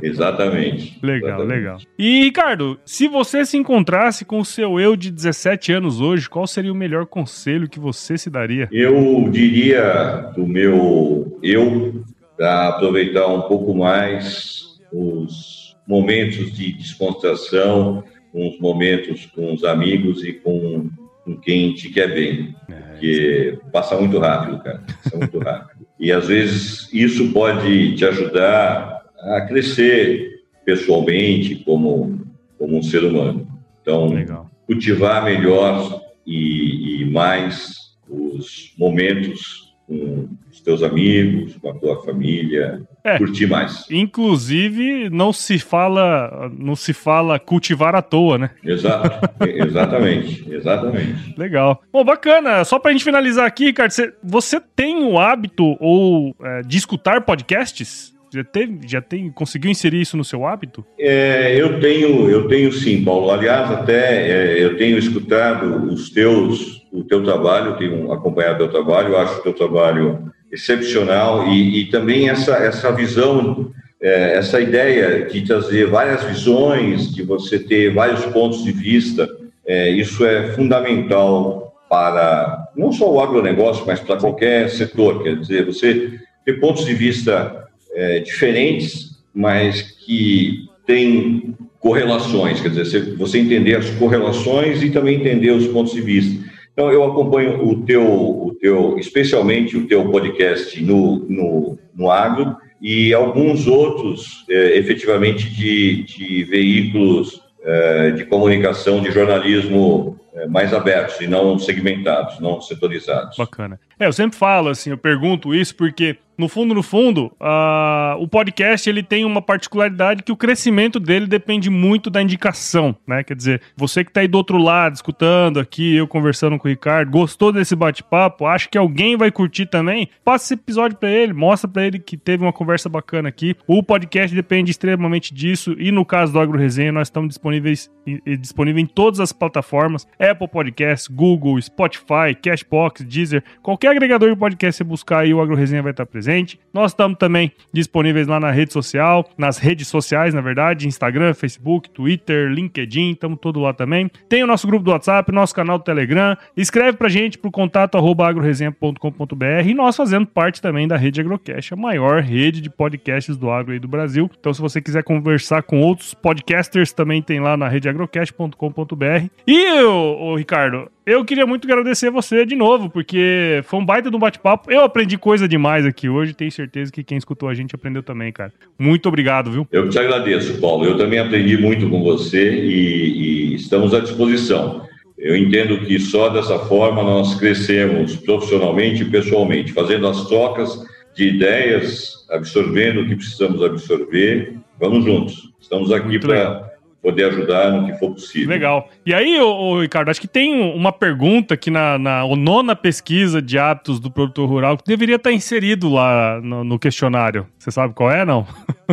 Exatamente. legal, exatamente. legal. E, Ricardo, se você se encontrasse com o seu eu de 17 anos hoje, qual seria o melhor conselho que você se daria? Eu diria do meu eu para aproveitar um pouco mais os momentos de descontração, os momentos com os amigos e com, com quem te quer bem. É, porque passa muito rápido, cara. Passa muito rápido. E às vezes isso pode te ajudar a crescer pessoalmente como, como um ser humano. Então, Legal. cultivar melhor e, e mais os momentos com os teus amigos, com a tua família, é, curtir mais. Inclusive, não se fala, não se fala cultivar à toa, né? Exato, exatamente, exatamente. Legal. Bom, bacana. Só pra gente finalizar aqui, Ricardo, você, você tem o hábito ou é, de escutar podcasts? Já, teve, já tem, conseguiu inserir isso no seu hábito? É, eu tenho, eu tenho sim, Paulo. Aliás, até é, eu tenho escutado os teus, o teu trabalho, tenho acompanhado o teu trabalho, acho o teu trabalho excepcional e, e também essa, essa visão, é, essa ideia de trazer várias visões, de você ter vários pontos de vista, é, isso é fundamental para não só o agronegócio, mas para qualquer setor. Quer dizer, você ter pontos de vista é, diferentes, mas que têm correlações, quer dizer, você entender as correlações e também entender os pontos de vista. Então, eu acompanho o teu, o teu especialmente o teu podcast no, no, no agro e alguns outros, é, efetivamente, de, de veículos é, de comunicação, de jornalismo é, mais abertos e não segmentados, não setorizados. Bacana. É, eu sempre falo assim, eu pergunto isso porque no fundo, no fundo, uh, o podcast ele tem uma particularidade que o crescimento dele depende muito da indicação, né? Quer dizer, você que está aí do outro lado, escutando aqui, eu conversando com o Ricardo, gostou desse bate-papo, acha que alguém vai curtir também, passa esse episódio para ele, mostra para ele que teve uma conversa bacana aqui. O podcast depende extremamente disso e no caso do Agro Resenha, nós estamos disponíveis disponível em todas as plataformas, Apple Podcasts, Google, Spotify, Cashbox, Deezer, qualquer agregador de podcast você buscar aí, o Agro Resenha vai estar presente presente. Nós estamos também disponíveis lá na rede social, nas redes sociais, na verdade, Instagram, Facebook, Twitter, LinkedIn, estamos todo lá também. Tem o nosso grupo do WhatsApp, nosso canal do Telegram. Escreve pra gente pro contato agroresenha.com.br e nós fazendo parte também da rede Agrocast, a maior rede de podcasts do agro aí do Brasil. Então, se você quiser conversar com outros podcasters, também tem lá na rede agrocast.com.br. E, ô, Ricardo, eu queria muito agradecer você de novo, porque foi um baita de um bate-papo. Eu aprendi coisa demais aqui hoje, tenho certeza que quem escutou a gente aprendeu também, cara. Muito obrigado, viu? Eu te agradeço, Paulo. Eu também aprendi muito com você e, e estamos à disposição. Eu entendo que só dessa forma nós crescemos profissionalmente e pessoalmente, fazendo as trocas de ideias, absorvendo o que precisamos absorver. Vamos juntos. Estamos aqui para poder ajudar no que for possível. Legal. E aí, ô, Ricardo, acho que tem uma pergunta aqui na, na nona pesquisa de hábitos do produtor rural que deveria estar inserido lá no, no questionário. Você sabe qual é, não?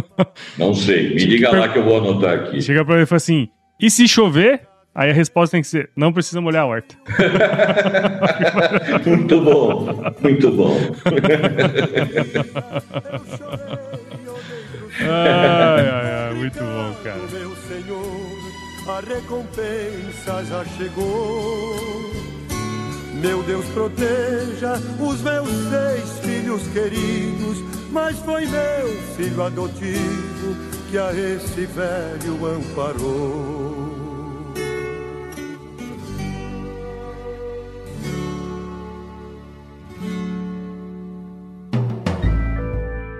Não sei. Me diga lá que eu vou anotar aqui. Chega para mim e fala assim: e se chover? Aí a resposta tem que ser: não precisa molhar a horta. muito bom, muito bom. ai, ai, ai, muito bom, cara. Meu Senhor, a recompensa já chegou. Meu Deus, proteja os meus seis filhos queridos, mas foi meu filho adotivo que a esse velho amparou.